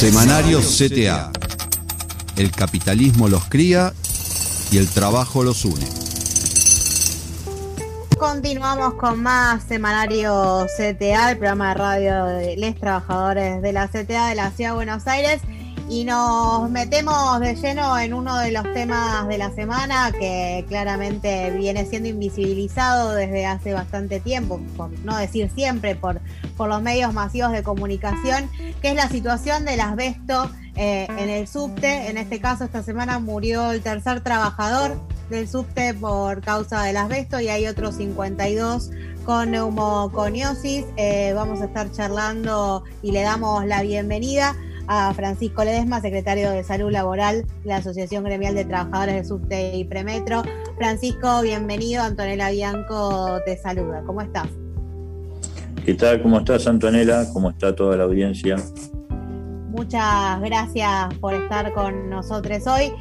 Semanario CTA. El capitalismo los cría y el trabajo los une. Continuamos con más Semanario CTA, el programa de radio de los trabajadores de la CTA de la Ciudad de Buenos Aires y nos metemos de lleno en uno de los temas de la semana que claramente viene siendo invisibilizado desde hace bastante tiempo, por no decir siempre, por, por los medios masivos de comunicación, que es la situación del asbesto eh, en el subte. En este caso, esta semana murió el tercer trabajador del subte por causa del asbesto y hay otros 52 con neumoconiosis. Eh, vamos a estar charlando y le damos la bienvenida a Francisco Ledesma, secretario de Salud Laboral de la Asociación Gremial de Trabajadores de Subte y Premetro. Francisco, bienvenido. Antonella Bianco te saluda. ¿Cómo estás? ¿Qué tal? ¿Cómo estás, Antonella? ¿Cómo está toda la audiencia? Muchas gracias por estar con nosotros hoy.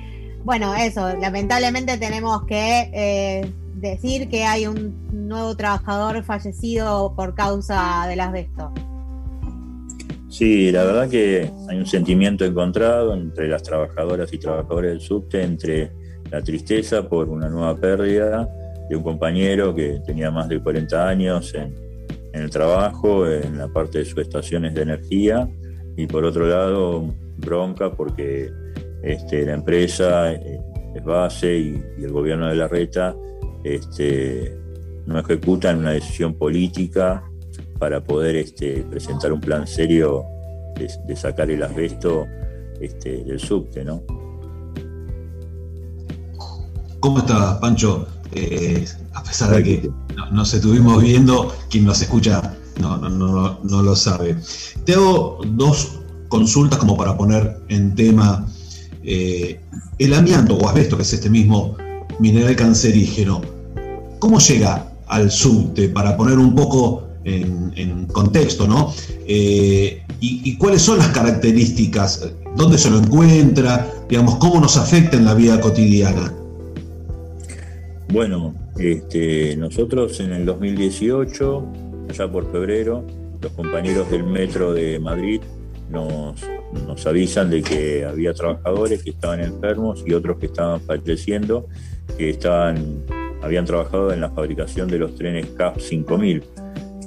Bueno, eso, lamentablemente tenemos que eh, decir que hay un nuevo trabajador fallecido por causa del asbesto. Sí, la verdad que hay un sentimiento encontrado entre las trabajadoras y trabajadores del subte, entre la tristeza por una nueva pérdida de un compañero que tenía más de 40 años en, el trabajo, en la parte de sus estaciones de energía, y por otro lado, bronca porque este, la empresa eh, es base y, el gobierno de la reta este, no ejecutan una decisión política para poder este, presentar un plan serio de, sacar el asbesto este, del subte, ¿no? ¿Cómo estás, Pancho? Eh, a pesar de que nos estuvimos viendo, quien nos escucha no, no, no, lo sabe. Te hago dos consultas como para poner en tema eh, el amianto o asbesto, que es este mismo mineral cancerígeno. ¿Cómo llega al subte? Para poner un poco en, contexto, ¿no? Eh, y, cuáles son las características? ¿Dónde se lo encuentra? Digamos, ¿cómo nos afecta en la vida cotidiana? Bueno, este, nosotros en el 2018, allá por febrero, los compañeros del Metro de Madrid nos, avisan de que había trabajadores que estaban enfermos y otros que estaban falleciendo, que estaban, habían trabajado en la fabricación de los trenes CAP 5000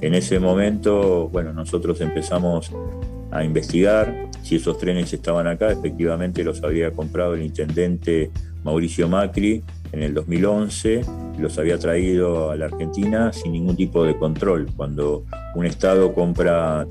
en ese momento, bueno, nosotros empezamos a investigar si esos trenes estaban acá. Efectivamente los había comprado el intendente Mauricio Macri en el 2011, los había traído a la Argentina sin ningún tipo de control. Cuando un Estado compra,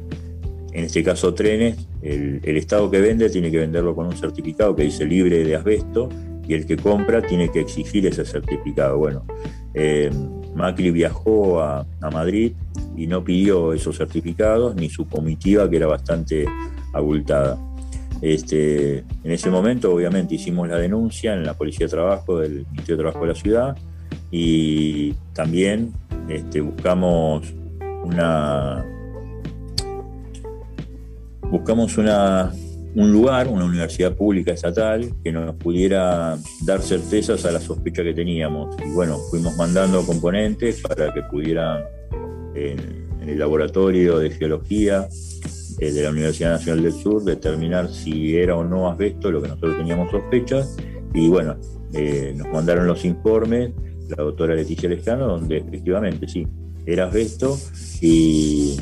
en este caso trenes, el, Estado que vende tiene que venderlo con un certificado que dice libre de asbesto y el que compra tiene que exigir ese certificado. Bueno, eh, Macri viajó a, Madrid y no pidió esos certificados, ni su comitiva, que era bastante abultada. Este, en ese momento, obviamente, hicimos la denuncia en la Policía de Trabajo del Ministerio de Trabajo de la ciudad y también este, buscamos una buscamos una un lugar, una universidad pública estatal, que nos pudiera dar certezas a la sospecha que teníamos. Y bueno, fuimos mandando componentes para que pudieran en, el laboratorio de geología eh, de la Universidad Nacional del Sur determinar si era o no asbesto lo que nosotros teníamos sospechas. Y bueno, eh, nos mandaron los informes, la doctora Leticia Lescano, donde efectivamente sí, era asbesto y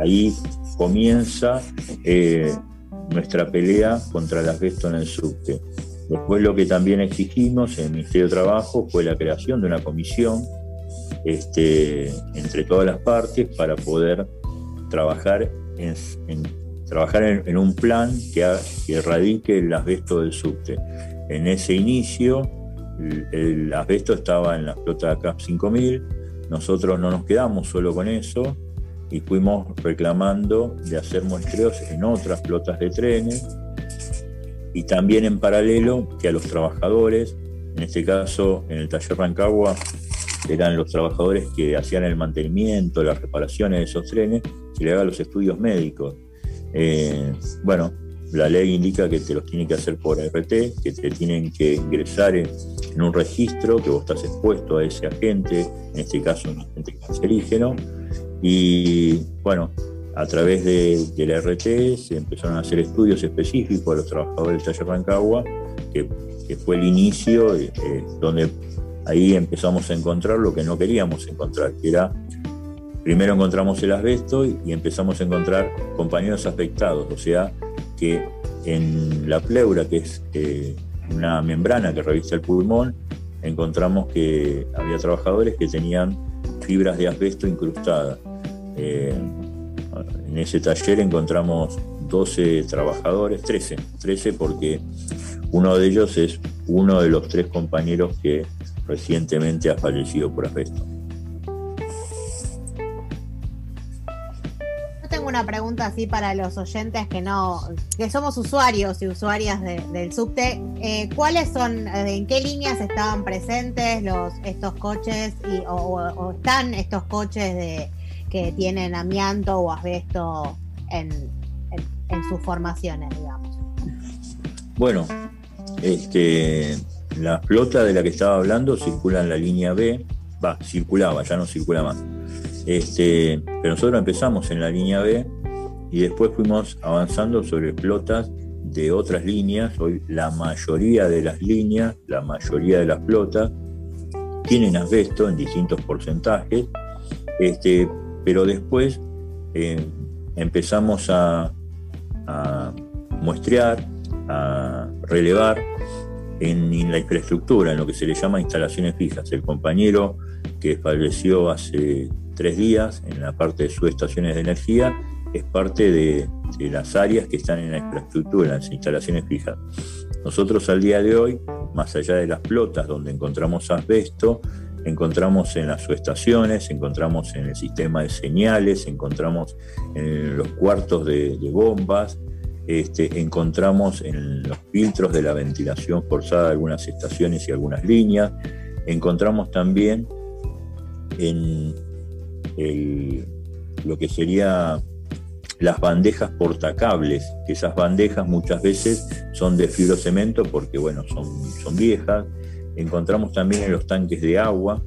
ahí comienza eh, nuestra pelea contra el asbesto en el subte. Después lo que también exigimos en el Ministerio de Trabajo fue la creación de una comisión este, entre todas las partes para poder trabajar en, trabajar en, un plan que, erradique el asbesto del subte. En ese inicio, el, asbesto estaba en la flota CAP 5000, nosotros no nos quedamos solo con eso, y fuimos reclamando de hacer muestreos en otras flotas de trenes y también en paralelo que a los trabajadores, en este caso en el taller Rancagua, eran los trabajadores que hacían el mantenimiento, las reparaciones de esos trenes, se le hagan los estudios médicos. Eh, bueno, la ley indica que te los tienen que hacer por RT, que te tienen que ingresar en, en un registro, que vos estás expuesto a ese agente, en este caso un agente cancerígeno, y bueno, a través de, la RT se empezaron a hacer estudios específicos a los trabajadores del taller Rancagua, que, fue el inicio eh, donde ahí empezamos a encontrar lo que no queríamos encontrar, que era, primero encontramos el asbesto y, empezamos a encontrar compañeros afectados, o sea, que en la pleura, que es eh, una membrana que revista el pulmón, encontramos que había trabajadores que tenían fibras de asbesto incrustadas. Eh, en ese taller encontramos 12 trabajadores, 13, 13 porque uno de ellos es uno de los tres compañeros que recientemente ha fallecido por asbesto. Yo tengo una pregunta así para los oyentes que no, que somos usuarios y usuarias del subte. Eh, ¿Cuáles son, eh, en qué líneas estaban presentes estos coches y, o, están estos coches de que tienen amianto o asbesto en, en sus formaciones, digamos? Bueno, este la flota de la que estaba hablando circula en la línea B, va, circulaba, ya no circula más. Este, pero nosotros empezamos en la línea B y después fuimos avanzando sobre flotas de otras líneas. Hoy la mayoría de las líneas, la mayoría de las flotas tienen asbesto en distintos porcentajes, este, pero después eh, empezamos a, a muestrear, a relevar en, la infraestructura, en lo que se le llama instalaciones fijas. El compañero que falleció hace tres días en la parte de sus estaciones de energía es parte de, las áreas que están en la infraestructura, en las instalaciones fijas. Nosotros al día de hoy, más allá de las flotas donde encontramos asbesto, encontramos en las subestaciones, encontramos en el sistema de señales, encontramos en los cuartos de bombas, este, encontramos en los filtros de la ventilación forzada algunas estaciones y algunas líneas, encontramos también en lo que sería las bandejas portacables, que esas bandejas muchas veces son de fibrocemento porque bueno, son, son viejas, encontramos también en los tanques de agua,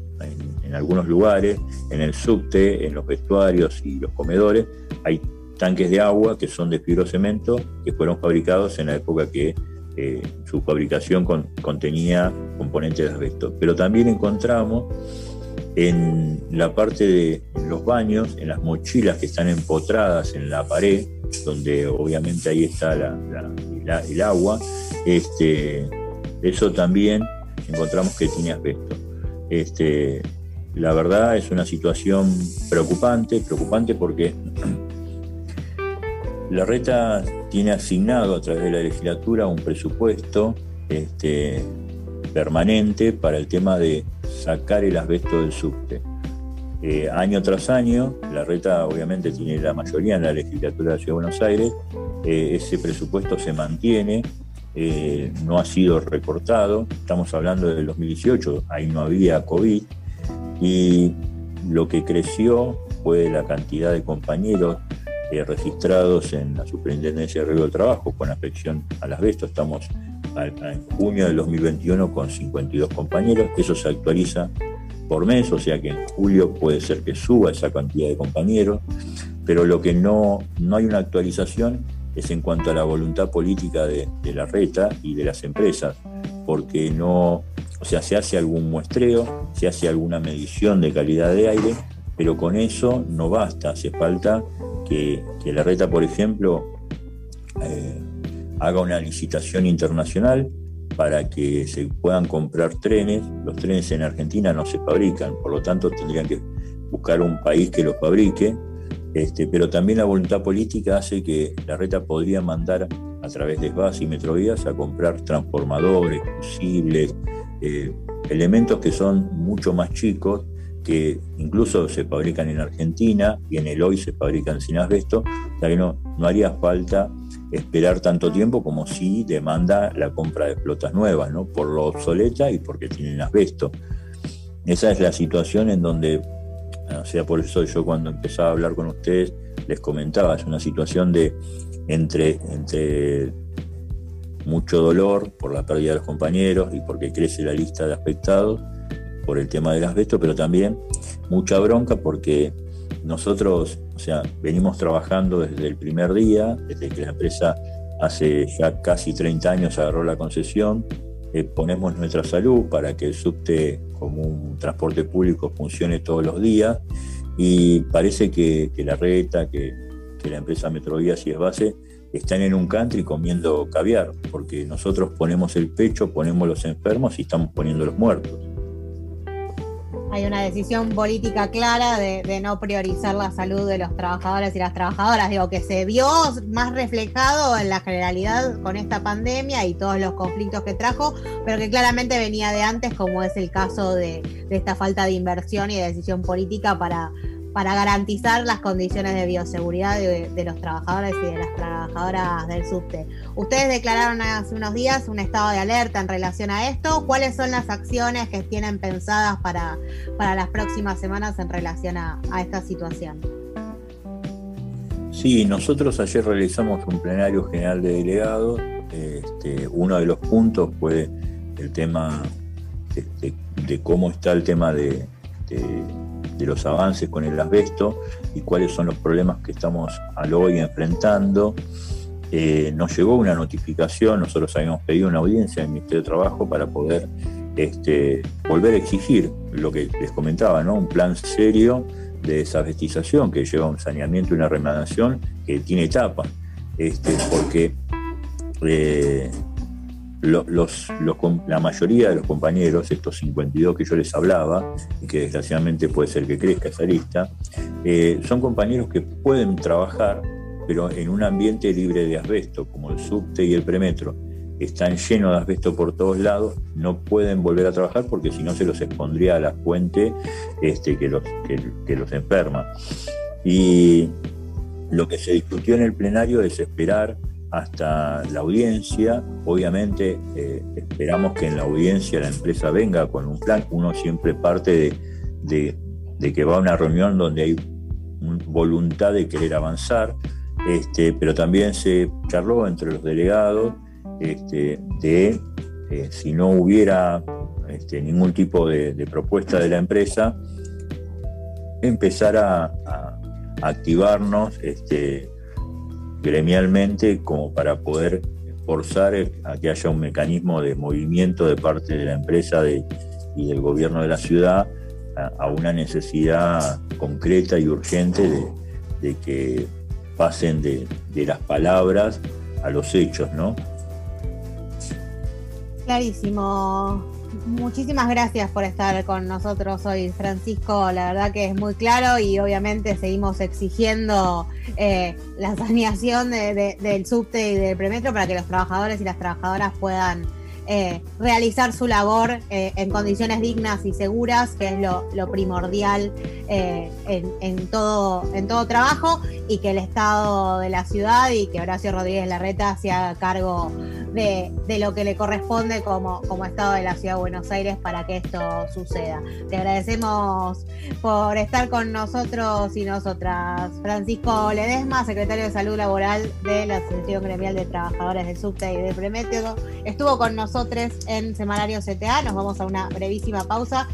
en, algunos lugares, en el subte, en los vestuarios y los comedores, hay tanques de agua que son de fibrocemento, que fueron fabricados en la época que eh, su fabricación contenía componentes de asbesto. Pero también encontramos en la parte de los baños, en las mochilas que están empotradas en la pared, donde obviamente ahí está el agua, este, eso también encontramos que tiene asbesto. Este, la verdad es una situación preocupante, preocupante porque la reta tiene asignado a través de la legislatura un presupuesto este, permanente para el tema de sacar el asbesto del subte. Eh, año tras año, la reta obviamente tiene la mayoría en la legislatura de la Ciudad de Buenos Aires, eh, ese presupuesto se mantiene, eh, no ha sido recortado, estamos hablando del 2018, ahí no había COVID, y lo que creció fue la cantidad de compañeros eh, registrados en la Superintendencia de Arreglo del Trabajo con afección al asbesto. Estamos en junio del 2021 con 52 compañeros. Eso se actualiza por mes, o sea que en julio puede ser que suba esa cantidad de compañeros, pero lo que no, no hay una actualización es en cuanto a la voluntad política de, la reta y de las empresas, porque no, o sea, se hace algún muestreo, se hace alguna medición de calidad de aire, pero con eso no basta, hace falta que, la reta, por ejemplo, eh, haga una licitación internacional para que se puedan comprar trenes. Los trenes en Argentina no se fabrican, por lo tanto tendrían que buscar un país que los fabrique. Este, pero también la voluntad política hace que la reta podría mandar a través de SBAS y Metrovías a comprar transformadores, fusibles, eh, elementos que son mucho más chicos que incluso se fabrican en Argentina y en el hoy se fabrican sin asbesto, o sea que no, haría falta esperar tanto tiempo como si demanda la compra de flotas nuevas, por lo obsoleta y porque tienen asbesto. Esa es la situación en donde, o sea, por eso yo cuando empezaba a hablar con ustedes les comentaba, es una situación de entre, entre mucho dolor por la pérdida de los compañeros y porque crece la lista de afectados por el tema del asbesto, pero también mucha bronca porque nosotros, o sea, venimos trabajando desde el primer día, desde que la empresa hace ya casi 30 años agarró la concesión, eh, ponemos nuestra salud para que el subte como un transporte público funcione todos los días y parece que, la reta, que, que, la empresa Metrovías y es base, están en un country comiendo caviar, porque nosotros ponemos el pecho, ponemos los enfermos y estamos poniendo los muertos hay una decisión política clara de, no priorizar la salud de los trabajadores y las trabajadoras, digo, que se vio más reflejado en la generalidad con esta pandemia y todos los conflictos que trajo, pero que claramente venía de antes, como es el caso de, de esta falta de inversión y de decisión política para para garantizar las condiciones de bioseguridad de, los trabajadores y de las trabajadoras del subte. Ustedes declararon hace unos días un estado de alerta en relación a esto. ¿Cuáles son las acciones que tienen pensadas para, para las próximas semanas en relación a, esta situación? Sí, nosotros ayer realizamos un plenario general de delegados. Este, uno de los puntos fue el tema de, cómo está el tema de de los avances con el asbesto y cuáles son los problemas que estamos al hoy enfrentando. Eh, nos llegó una notificación, nosotros habíamos pedido una audiencia en el Ministerio de Trabajo para poder este, volver a exigir lo que les comentaba, ¿no? un plan serio de desasbestización que lleva un saneamiento y una remediación que tiene etapa, este, porque eh, los, la mayoría de los compañeros, estos 52 que yo les hablaba, y que desgraciadamente puede ser que crezca esa lista, eh, son compañeros que pueden trabajar, pero en un ambiente libre de asbesto, como el subte y el premetro. Están llenos de asbesto por todos lados, no pueden volver a trabajar porque si no se los expondría a la fuente este, que, los, que los enferma. Y lo que se discutió en el plenario es esperar hasta la audiencia. Obviamente eh, esperamos que en la audiencia la empresa venga con un plan. Uno siempre parte de, que va a una reunión donde hay voluntad de querer avanzar, este, pero también se charló entre los delegados este, de eh, si no hubiera este, ningún tipo de, propuesta de la empresa, empezar a, a activarnos este, gremialmente como para poder forzar a que haya un mecanismo de movimiento de parte de la empresa y del gobierno de la ciudad a, una necesidad concreta y urgente de, que pasen de, las palabras a los hechos, ¿no? Clarísimo. Muchísimas gracias por estar con nosotros hoy, Francisco. La verdad que es muy claro y obviamente seguimos exigiendo eh, la saneación del subte y del premetro para que los trabajadores y las trabajadoras puedan eh, realizar su labor eh, en condiciones dignas y seguras, que es lo, primordial en, todo, en todo trabajo, y que el Estado de la ciudad y que Horacio Rodríguez Larreta se haga cargo de, lo que le corresponde como, como Estado de la Ciudad de Buenos Aires para que esto suceda. Te agradecemos por estar con nosotros y nosotras. Francisco Ledesma, secretario de Salud Laboral de la Asociación Gremial de Trabajadores del Subte y del Premétodo, estuvo con nosotros en Semanario CTA. Nos vamos a una brevísima pausa.